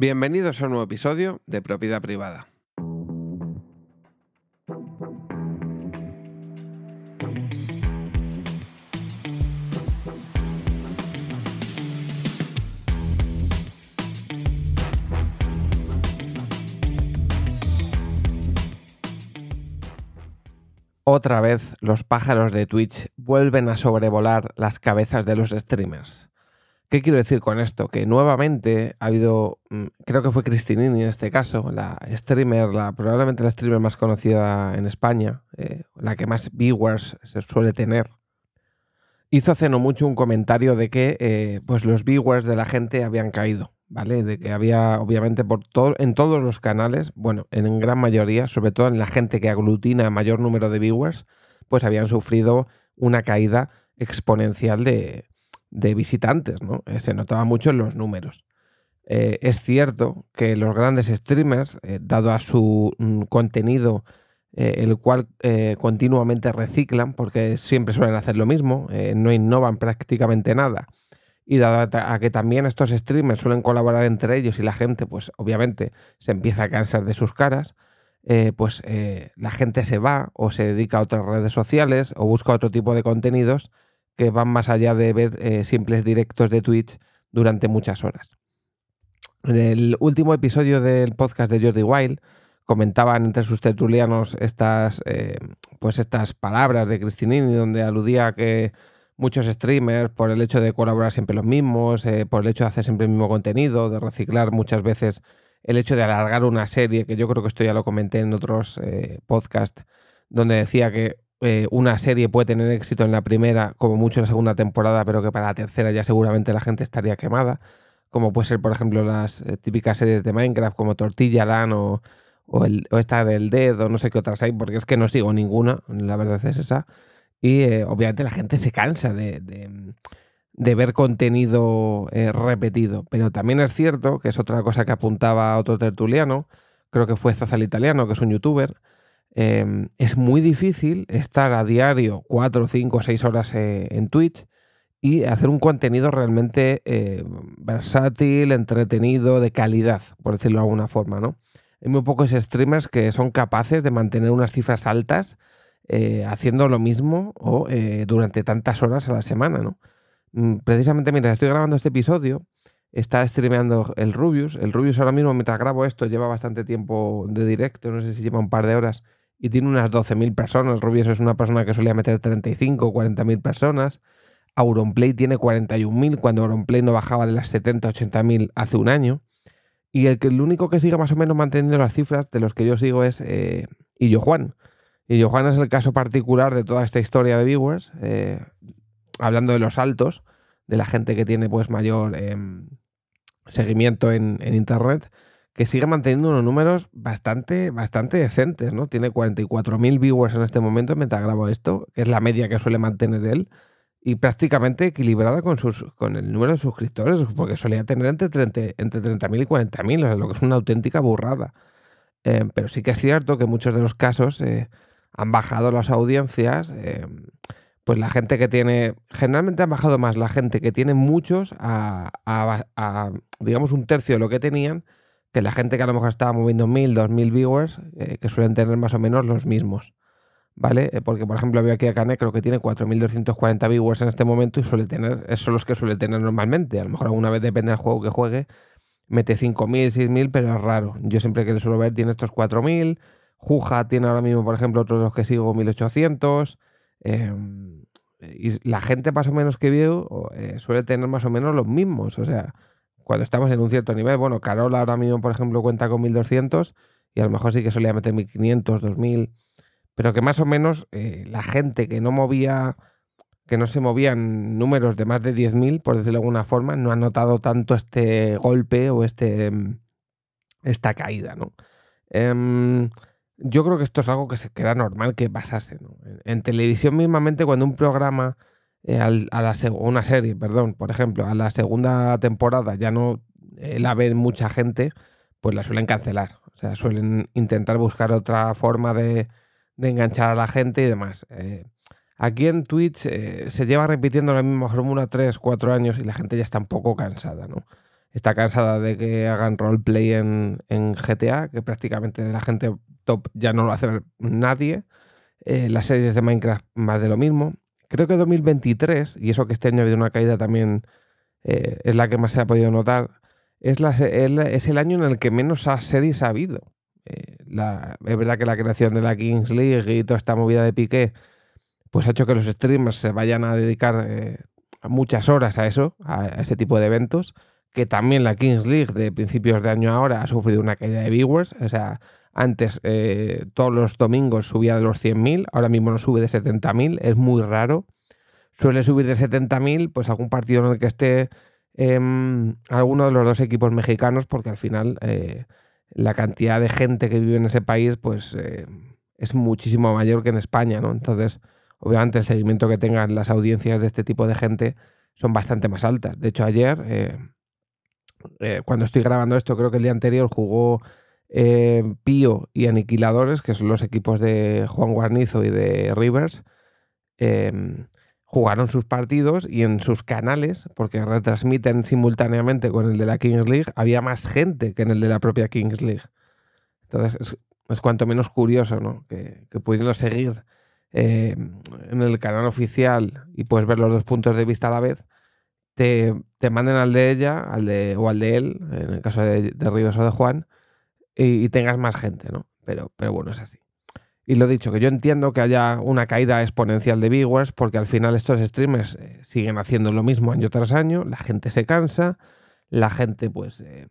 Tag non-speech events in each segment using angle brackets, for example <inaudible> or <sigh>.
Bienvenidos a un nuevo episodio de Propiedad Privada. Otra vez los pájaros de Twitch vuelven a sobrevolar las cabezas de los streamers. ¿Qué quiero decir con esto? Que nuevamente ha habido, mm, creo que fue Cristinini en este caso, la streamer, la, probablemente la streamer más conocida en España, eh, la que más viewers se suele tener, hizo hace no mucho un comentario de que eh, pues los viewers de la gente habían caído, ¿vale? De que había, obviamente, por todo, en todos los canales, bueno, en gran mayoría, sobre todo en la gente que aglutina mayor número de viewers, pues habían sufrido una caída exponencial de, de visitantes, ¿no? Eh, se notaba mucho en los números. Eh, es cierto que los grandes streamers, eh, dado a su mm, contenido, el cual continuamente reciclan, porque siempre suelen hacer lo mismo, no innovan prácticamente nada, y dado a que también estos streamers suelen colaborar entre ellos y la gente, pues obviamente se empieza a cansar de sus caras, pues la gente se va o se dedica a otras redes sociales o busca otro tipo de contenidos que van más allá de ver eh, simples directos de Twitch durante muchas horas. En el último episodio del podcast de Jordi Wild comentaban entre sus tertulianos estas, eh, pues estas palabras de Cristinini donde aludía a que muchos streamers, por el hecho de colaborar siempre los mismos, eh, por el hecho de hacer siempre el mismo contenido, de reciclar muchas veces el hecho de alargar una serie, que yo creo que esto ya lo comenté en otros podcasts, donde decía que eh, una serie puede tener éxito en la primera, como mucho en la segunda temporada, pero que para la tercera ya seguramente la gente estaría quemada, como puede ser, por ejemplo, las eh, típicas series de Minecraft como Tortilla Land o, esta del Dead o no sé qué otras hay, porque es que no sigo ninguna, la verdad es esa. Y eh, obviamente la gente se cansa de, de, ver contenido repetido, pero también es cierto, que es otra cosa que apuntaba otro tertuliano, creo que fue Zazal Italiano, que es un youtuber, Em, es muy difícil estar a diario 4, 5, 6 horas eh, en Twitch y hacer un contenido realmente eh, versátil, entretenido, de calidad, por decirlo de alguna forma, ¿no? Hay muy pocos streamers que son capaces de mantener unas cifras altas eh, haciendo lo mismo o durante tantas horas a la semana, ¿no? Mm, precisamente mientras estoy grabando este episodio, está streameando el Rubius. El Rubius ahora mismo, mientras grabo esto, lleva bastante tiempo de directo, no sé si lleva un par de horas y tiene unas 12.000 personas. Rubius es una persona que solía meter 35 o 40.000 personas. Auronplay tiene 41.000 cuando Auronplay no bajaba de las 70 80.000 hace un año. Y el, que, el único que sigue más o menos manteniendo las cifras de los que yo sigo es eh, Illo Juan. Illo Juan es el caso particular de toda esta historia de viewers, eh, hablando de los altos, de la gente que tiene pues mayor em, seguimiento en, en Internet que sigue manteniendo unos números bastante, bastante decentes, ¿no? Tiene 44.000 viewers en este momento mientras grabo esto, que es la media que suele mantener él, y prácticamente equilibrada con, sus, con el número de suscriptores, porque solía tener entre 30.000 entre 30 y 40.000, lo que es una auténtica burrada. Eh, pero sí que es cierto que en muchos de los casos eh, han bajado las audiencias, eh, pues la gente que tiene, generalmente han bajado más la gente que tiene muchos a, a digamos, un tercio de lo que tenían, que la gente que a lo mejor estaba moviendo 1000, 2000 viewers, eh, que suelen tener más o menos los mismos. ¿Vale? Eh, porque, por ejemplo, veo aquí a Cane, creo que tiene 4.240 viewers en este momento y suele tener, esos son los que suele tener normalmente. A lo mejor alguna vez depende del juego que juegue, mete 5.000, 6.000, pero es raro. Yo siempre que le suelo ver tiene estos 4.000. Juja tiene ahora mismo, por ejemplo, otros los que sigo 1.800. Em, y la gente más o menos que veo eh, suele tener más o menos los mismos. O sea, cuando estamos en un cierto nivel. Bueno, Carol ahora mismo, por ejemplo, cuenta con 1200 y a lo mejor sí que solía meter 1500, 2000, pero que más o menos eh, la gente que no movía, que no se movían números de más de 10.000, por decirlo de alguna forma, no ha notado tanto este golpe o este, esta caída, ¿no? Em, yo creo que esto es algo que se queda normal que pasase. ¿no? En, televisión mismamente, cuando un programa eh, a la una serie, perdón, por ejemplo, a la segunda temporada ya no eh, la ven mucha gente, pues la suelen cancelar. O sea, suelen intentar buscar otra forma de, enganchar a la gente y demás. Eh, aquí en Twitch se lleva repitiendo la misma fórmula 3, 4 años y la gente ya está un poco cansada, ¿no? está cansada de que hagan roleplay en, GTA, que prácticamente de la gente top ya no lo hace nadie. Las series de Minecraft más de lo mismo. Creo que 2023, y eso que este año ha habido una caída también, eh, es la que más se ha podido notar, es, el año en el que menos series ha habido. Eh, es verdad que la creación de la Kings League y toda esta movida de Piqué, pues ha hecho que los streamers se vayan a dedicar muchas horas a eso, a, ese tipo de eventos, que también la Kings League de principios de año ahora ha sufrido una caída de viewers, o sea, antes eh, todos los domingos subía de los 100.000, ahora mismo no sube de 70.000, es muy raro. Suele subir de 70.000 pues algún partido en el que esté em, alguno de los dos equipos mexicanos, porque al final eh, la cantidad de gente que vive en ese país pues eh, es muchísimo mayor que en España, ¿no? Entonces, obviamente el seguimiento que tengan las audiencias de este tipo de gente son bastante más altas. De hecho, ayer, cuando estoy grabando esto, creo que el día anterior jugó eh, Pío y Aniquiladores, que son los equipos de Juan Guarnizo y de Rivers, em, jugaron sus partidos y en sus canales, porque retransmiten simultáneamente con el de la Kings League, había más gente que en el de la propia Kings League. Entonces es, cuanto menos curioso, ¿no? Que, que pudiendo seguir em, en el canal oficial y puedes ver los dos puntos de vista a la vez, te, manden al de ella al de, o al de él, en el caso de, de Rivers o de Juan, y, tengas más gente, ¿no? Pero, pero bueno, es así. Y lo dicho, que yo entiendo que haya una caída exponencial de viewers porque al final estos streamers eh, siguen haciendo lo mismo año tras año, la gente se cansa, la gente pues... Eh,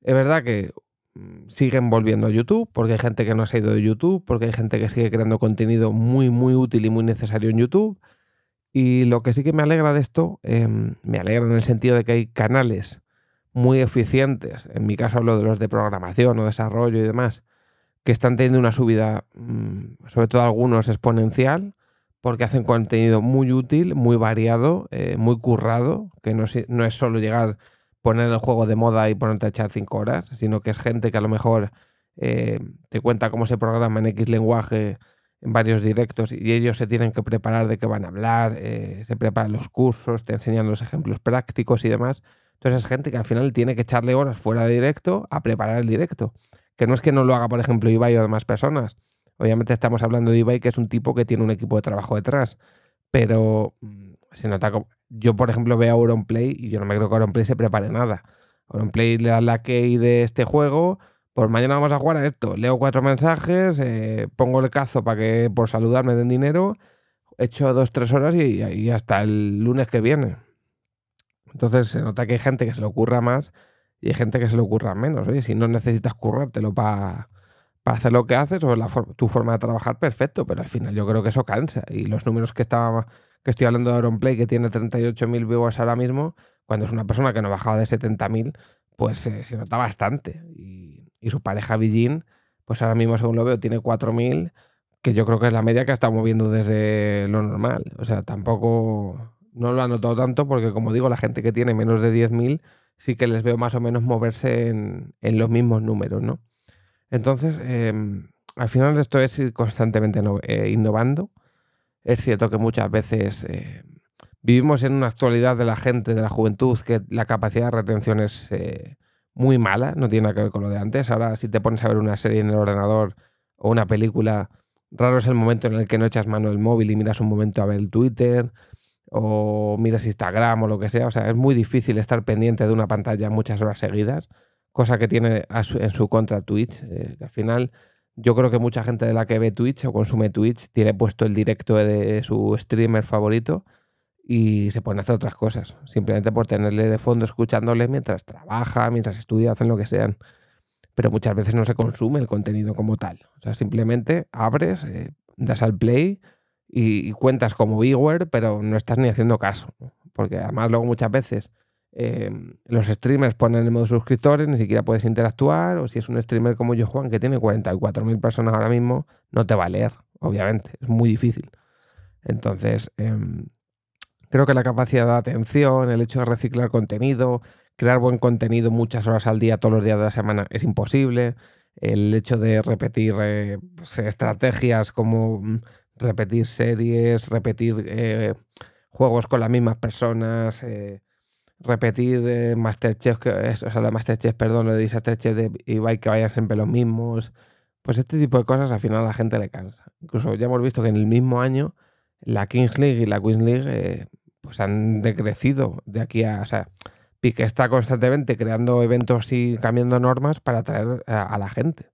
es verdad que mm, siguen volviendo a YouTube porque hay gente que no ha ido de YouTube, porque hay gente que sigue creando contenido muy, muy útil y muy necesario en YouTube. Y lo que sí que me alegra de esto, em, me alegra en el sentido de que hay canales muy eficientes, en mi caso hablo de los de programación o desarrollo y demás, que están teniendo una subida, mm, sobre todo algunos exponencial, porque hacen contenido muy útil, muy variado, eh, muy currado, que no es, no es solo llegar, poner el juego de moda y ponerte a echar cinco horas, sino que es gente que a lo mejor eh, te cuenta cómo se programa en X lenguaje en varios directos y ellos se tienen que preparar de qué van a hablar, eh, se preparan los cursos, te enseñan los ejemplos prácticos y demás. Entonces es gente que al final tiene que echarle horas fuera de directo a preparar el directo. Que no es que no lo haga, por ejemplo, Ibai o demás personas. Obviamente estamos hablando de Ibai, que es un tipo que tiene un equipo de trabajo detrás. Pero mm, se nota como... Yo, por ejemplo, veo a Auronplay y yo no me creo que Auronplay se prepare nada. Auronplay le da la key de este juego, pues mañana vamos a jugar a esto. Leo cuatro mensajes, eh, pongo el cazo para que por saludarme den dinero, echo dos, tres horas y, hasta el lunes que viene. Entonces se nota que hay gente que se le ocurra más y hay gente que se le ocurra menos. Oye, si no necesitas currártelo para hacer lo que haces o la tu forma de trabajar, perfecto, pero al final yo creo que eso cansa. Y los números que, estaba, que estoy hablando de Auronplay, que tiene 38.000 viewers ahora mismo, cuando es una persona que no bajaba de 70.000, pues se nota bastante. Y, y su pareja Villín, pues ahora mismo, según lo veo, tiene 4.000, que yo creo que es la media que ha estado moviendo desde lo normal. O sea, tampoco no lo ha notado tanto porque, como digo, la gente que tiene menos de 10.000 sí que les veo más o menos moverse en, los mismos números, ¿no? Entonces, em, al final esto es ir constantemente eh, innovando. Es cierto que muchas veces eh, vivimos en una actualidad de la gente, de la juventud, que la capacidad de retención es eh, muy mala, no tiene nada que ver con lo de antes. Ahora, si te pones a ver una serie en el ordenador o una película, raro es el momento en el que no echas mano del móvil y miras un momento a ver el Twitter o miras Instagram o lo que sea. O sea, es muy difícil estar pendiente de una pantalla muchas horas seguidas, cosa que tiene en su contra Twitch. Eh, al final, yo creo que mucha gente de la que ve Twitch o consume Twitch tiene puesto el directo de su streamer favorito y se a hacer otras cosas, simplemente por tenerle de fondo escuchándole mientras trabaja, mientras estudia, hacen lo que sean. Pero muchas veces no se consume el contenido como tal. O sea, simplemente abres, eh, das al play y, cuentas como viewer, pero no estás ni haciendo caso. Porque además luego muchas veces em, los streamers ponen el modo suscriptores, ni siquiera puedes interactuar, o si es un streamer como yo, Juan, que tiene 44.000 personas ahora mismo, no te va a leer, obviamente, es muy difícil. Entonces, em, creo que la capacidad de atención, el hecho de reciclar contenido, crear buen contenido muchas horas al día, todos los días de la semana, es imposible. El hecho de repetir eh, pues, estrategias como mm, repetir series, repetir eh, juegos con las mismas personas, eh, repetir Masterchef, o sea, la Masterchef, perdón, lo de Disasterchef de Ibai que vayan siempre los mismos. Pues este tipo de cosas al final a la gente le cansa. Incluso ya hemos visto que en el mismo año la Kings League y la Queens League pues han decrecido de aquí a... O sea, Pique está constantemente creando eventos y cambiando normas para atraer a, la gente.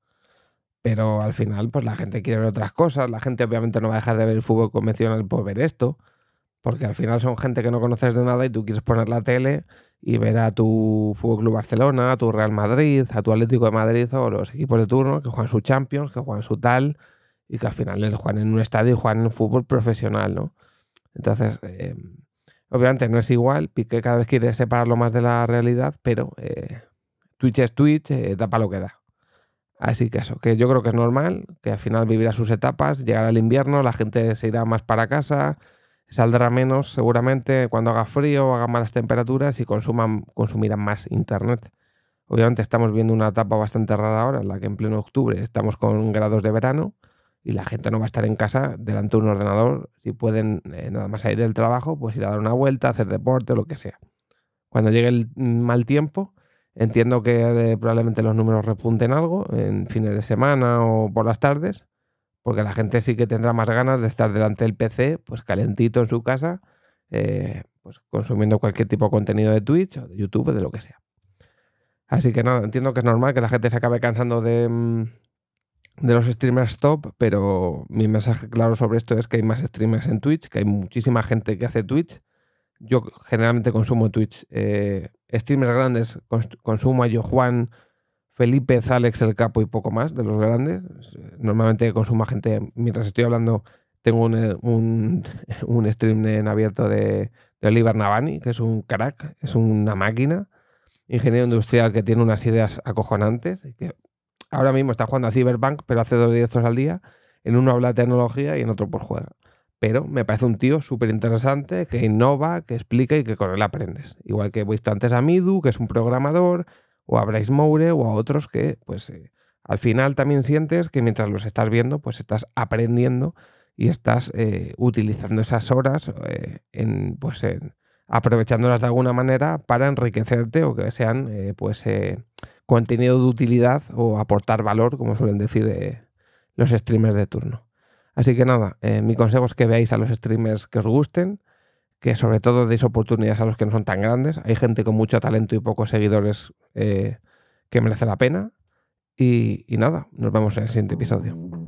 Pero al final, pues la gente quiere ver otras cosas. La gente obviamente no va a dejar de ver el fútbol convencional por ver esto. Porque al final son gente que no conoces de nada y tú quieres poner la tele y ver a tu Fútbol Club Barcelona, a tu Real Madrid, a tu Atlético de Madrid o los equipos de turno que juegan su Champions, que juegan su tal y que al final les juegan en un estadio y juegan en fútbol profesional, ¿no? Entonces, eh, obviamente no es igual, Piqué cada vez quiere separarlo más de la realidad, pero eh, Twitch es Twitch, eh, lo que da. Así que eso, que yo creo que es normal, que al final vivirá sus etapas, llegará el invierno, la gente se irá más para casa, saldrá menos seguramente cuando haga frío, haga malas temperaturas y consuman, consumirán más internet. Obviamente estamos viendo una etapa bastante rara ahora, en la que en pleno octubre estamos con grados de verano y la gente no va a estar en casa delante de un ordenador. Si pueden eh, nada más salir del trabajo, pues ir a dar una vuelta, hacer deporte, lo que sea. Cuando llegue el mal tiempo, entiendo que eh, probablemente los números repunten algo en fines de semana o por las tardes, porque la gente sí que tendrá más ganas de estar delante del PC, pues calentito en su casa, eh, pues consumiendo cualquier tipo de contenido de Twitch o de YouTube de lo que sea. Así que nada, entiendo que es normal que la gente se acabe cansando de, mm, de los streamers top, pero mi mensaje claro sobre esto es que hay más streamers en Twitch, que hay muchísima gente que hace Twitch. Yo generalmente consumo Twitch. Eh, streamers grandes consumo a yo, Juan, Felipe, Alex, el Capo y poco más de los grandes. Normalmente consumo a gente, mientras estoy hablando, tengo un, <laughs> un, stream en abierto de, de Oliver Navani, que es un crack, es una máquina, ingeniero industrial que tiene unas ideas acojonantes que ahora mismo está jugando a Cyberpunk, pero hace dos directos al día. En uno habla de tecnología y en otro por juega. Pero me parece un tío súper interesante, que innova, que explica y que con él aprendes. Igual que he visto antes a Midu, que es un programador, o a Bryce Moure, o a otros que, pues, eh, al final también sientes que mientras los estás viendo, pues estás aprendiendo y estás eh, utilizando esas horas eh, en, pues, en, aprovechándolas de alguna manera para enriquecerte o que sean, pues, contenido de utilidad o aportar valor, como suelen decir eh, los streamers de turno. Así que nada, eh, mi consejo es que veáis a los streamers que os gusten, que sobre todo deis oportunidades a los que no son tan grandes. Hay gente con mucho talento y pocos seguidores eh, que merece la pena. y nada, nos vemos en el siguiente episodio.